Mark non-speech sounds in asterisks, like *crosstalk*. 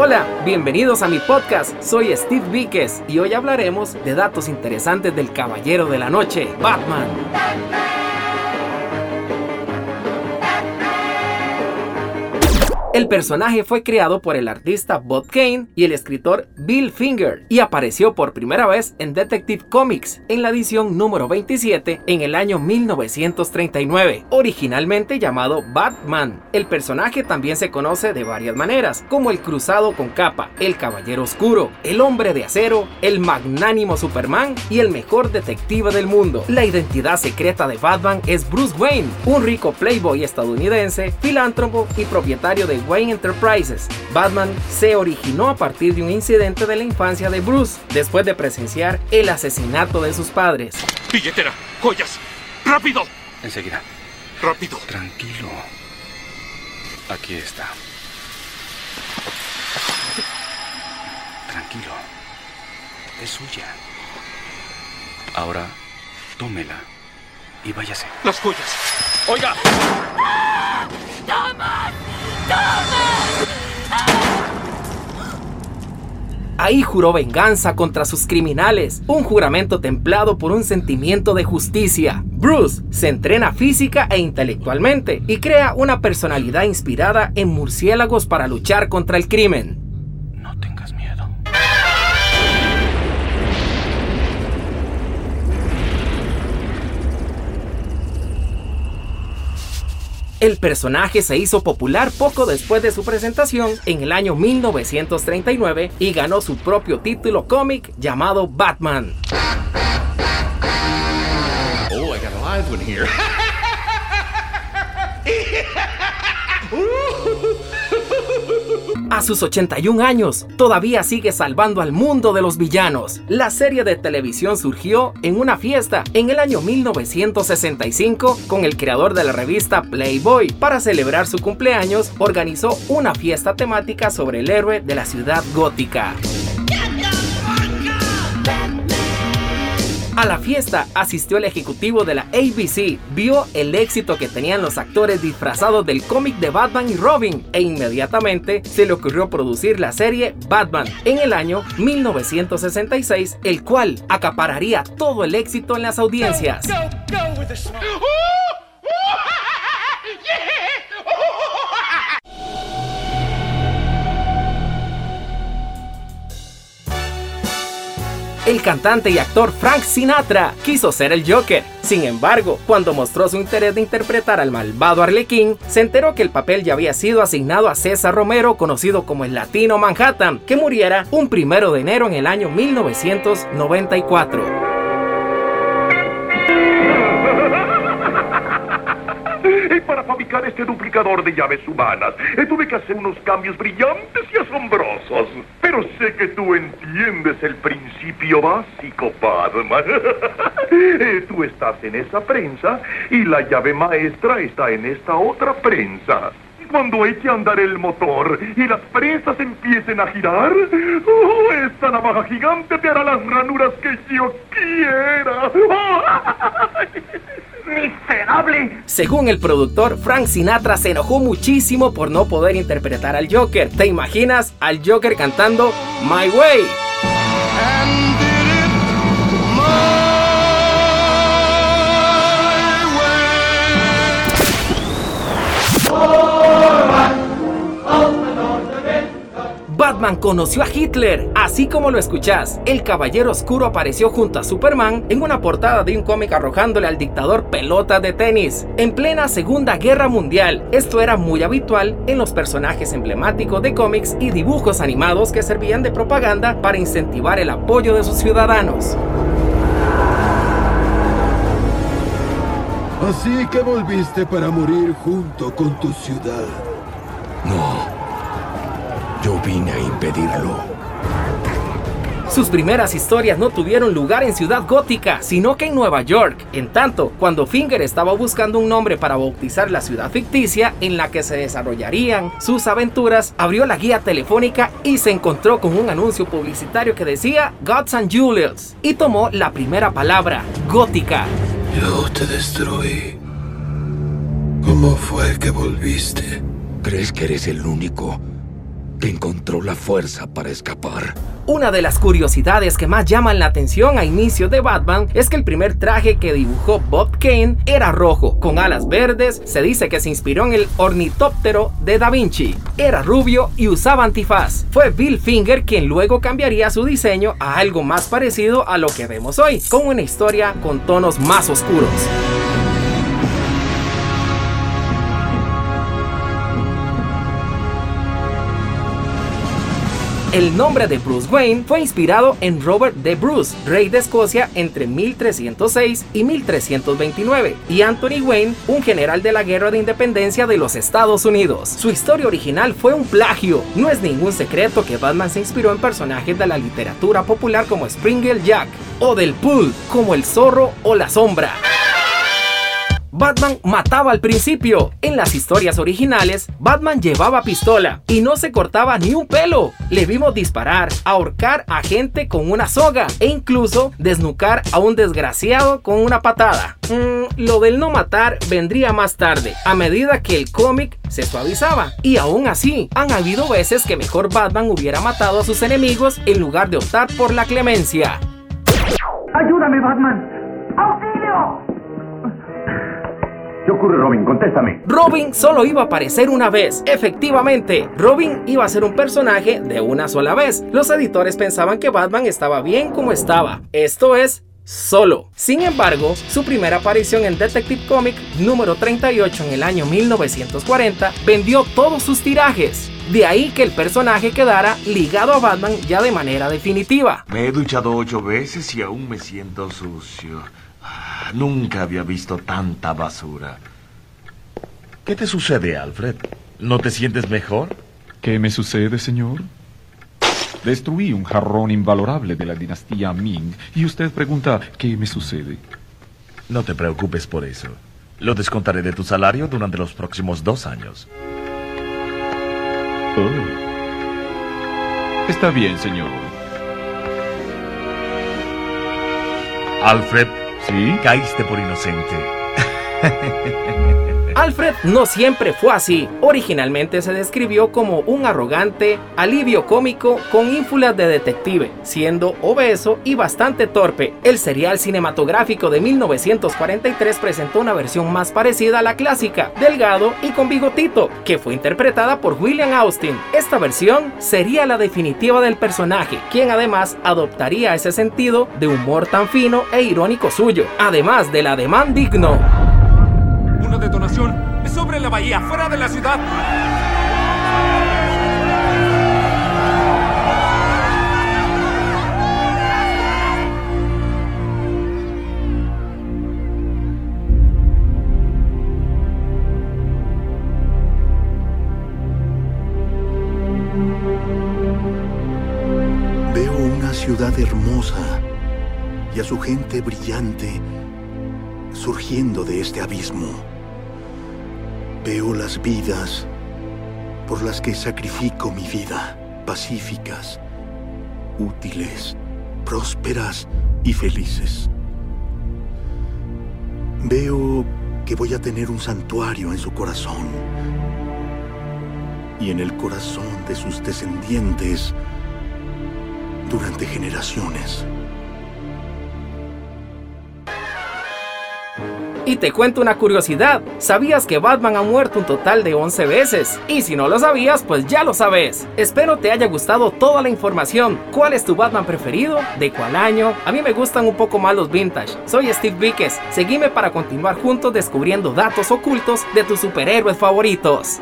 Hola, bienvenidos a mi podcast. Soy Steve Víquez y hoy hablaremos de datos interesantes del Caballero de la Noche, Batman. El personaje fue creado por el artista Bob Kane y el escritor Bill Finger y apareció por primera vez en Detective Comics en la edición número 27 en el año 1939, originalmente llamado Batman. El personaje también se conoce de varias maneras, como el cruzado con capa, el caballero oscuro, el hombre de acero, el magnánimo Superman y el mejor detective del mundo. La identidad secreta de Batman es Bruce Wayne, un rico playboy estadounidense, filántropo y propietario de Wayne Enterprises. Batman se originó a partir de un incidente de la infancia de Bruce, después de presenciar el asesinato de sus padres. Billetera, joyas, rápido. Enseguida. Rápido. Tranquilo. Aquí está. Tranquilo. Es suya. Ahora, tómela y váyase. Las joyas. Oiga. Ahí juró venganza contra sus criminales, un juramento templado por un sentimiento de justicia. Bruce se entrena física e intelectualmente y crea una personalidad inspirada en murciélagos para luchar contra el crimen. El personaje se hizo popular poco después de su presentación en el año 1939 y ganó su propio título cómic llamado Batman. Oh. *laughs* A sus 81 años, todavía sigue salvando al mundo de los villanos. La serie de televisión surgió en una fiesta en el año 1965 con el creador de la revista Playboy. Para celebrar su cumpleaños, organizó una fiesta temática sobre el héroe de la ciudad gótica. A la fiesta asistió el ejecutivo de la ABC, vio el éxito que tenían los actores disfrazados del cómic de Batman y Robin e inmediatamente se le ocurrió producir la serie Batman en el año 1966, el cual acapararía todo el éxito en las audiencias. *gasps* El cantante y actor Frank Sinatra quiso ser el Joker. Sin embargo, cuando mostró su interés de interpretar al malvado Arlequín, se enteró que el papel ya había sido asignado a César Romero, conocido como el Latino Manhattan, que muriera un primero de enero en el año 1994. *laughs* Y para fabricar este duplicador de llaves humanas, eh, tuve que hacer unos cambios brillantes y asombrosos. Pero sé que tú entiendes el principio básico. Eh, *laughs* tú estás en esa prensa y la llave maestra está en esta otra prensa. Cuando eche a andar el motor y las prensas empiecen a girar, oh, esta navaja gigante te hará las ranuras que yo quiera. *laughs* ¡Miserable! Según el productor, Frank Sinatra se enojó muchísimo por no poder interpretar al Joker. ¿Te imaginas al Joker cantando My Way? Conoció a Hitler, así como lo escuchás. El Caballero Oscuro apareció junto a Superman en una portada de un cómic arrojándole al dictador pelotas de tenis. En plena Segunda Guerra Mundial, esto era muy habitual en los personajes emblemáticos de cómics y dibujos animados que servían de propaganda para incentivar el apoyo de sus ciudadanos. Así que volviste para morir junto con tu ciudad. Yo vine a impedirlo. Sus primeras historias no tuvieron lugar en Ciudad Gótica, sino que en Nueva York. En tanto, cuando Finger estaba buscando un nombre para bautizar la ciudad ficticia en la que se desarrollarían sus aventuras, abrió la guía telefónica y se encontró con un anuncio publicitario que decía Gods and Julius y tomó la primera palabra, gótica. Yo te destruí. ¿Cómo fue que volviste? ¿Crees que eres el único que encontró la fuerza para escapar. Una de las curiosidades que más llaman la atención a inicio de Batman es que el primer traje que dibujó Bob Kane era rojo, con alas verdes, se dice que se inspiró en el ornitóptero de Da Vinci. Era rubio y usaba antifaz. Fue Bill Finger quien luego cambiaría su diseño a algo más parecido a lo que vemos hoy, con una historia con tonos más oscuros. El nombre de Bruce Wayne fue inspirado en Robert de Bruce, rey de Escocia entre 1306 y 1329, y Anthony Wayne, un general de la Guerra de Independencia de los Estados Unidos. Su historia original fue un plagio. No es ningún secreto que Batman se inspiró en personajes de la literatura popular como Springle Jack, o del Pool como el zorro o la sombra. Batman mataba al principio. En las historias originales, Batman llevaba pistola y no se cortaba ni un pelo. Le vimos disparar, ahorcar a gente con una soga e incluso desnucar a un desgraciado con una patada. Mm, lo del no matar vendría más tarde, a medida que el cómic se suavizaba. Y aún así, han habido veces que mejor Batman hubiera matado a sus enemigos en lugar de optar por la clemencia. ¡Ayúdame, Batman! ¡Auxilio! ¿Qué ocurre, Robin? Contéstame. Robin solo iba a aparecer una vez. Efectivamente, Robin iba a ser un personaje de una sola vez. Los editores pensaban que Batman estaba bien como estaba. Esto es solo. Sin embargo, su primera aparición en Detective Comic número 38 en el año 1940 vendió todos sus tirajes. De ahí que el personaje quedara ligado a Batman ya de manera definitiva. Me he duchado ocho veces y aún me siento sucio. Nunca había visto tanta basura. ¿Qué te sucede, Alfred? ¿No te sientes mejor? ¿Qué me sucede, señor? Destruí un jarrón invalorable de la dinastía Ming y usted pregunta ¿qué me sucede? No te preocupes por eso. Lo descontaré de tu salario durante los próximos dos años. Oh. Está bien, señor. Alfred, ¿Sí? caíste por inocente. *laughs* Alfred no siempre fue así. Originalmente se describió como un arrogante, alivio cómico con ínfulas de detective, siendo obeso y bastante torpe. El serial cinematográfico de 1943 presentó una versión más parecida a la clásica, delgado y con bigotito, que fue interpretada por William Austin. Esta versión sería la definitiva del personaje, quien además adoptaría ese sentido de humor tan fino e irónico suyo, además del ademán digno. Sobre la bahía, fuera de la ciudad. Veo una ciudad hermosa y a su gente brillante surgiendo de este abismo. Veo las vidas por las que sacrifico mi vida, pacíficas, útiles, prósperas y felices. Veo que voy a tener un santuario en su corazón y en el corazón de sus descendientes durante generaciones. Y te cuento una curiosidad, ¿sabías que Batman ha muerto un total de 11 veces? Y si no lo sabías, pues ya lo sabes. Espero te haya gustado toda la información. ¿Cuál es tu Batman preferido? ¿De cuál año? A mí me gustan un poco más los vintage. Soy Steve Víquez. Seguime para continuar juntos descubriendo datos ocultos de tus superhéroes favoritos.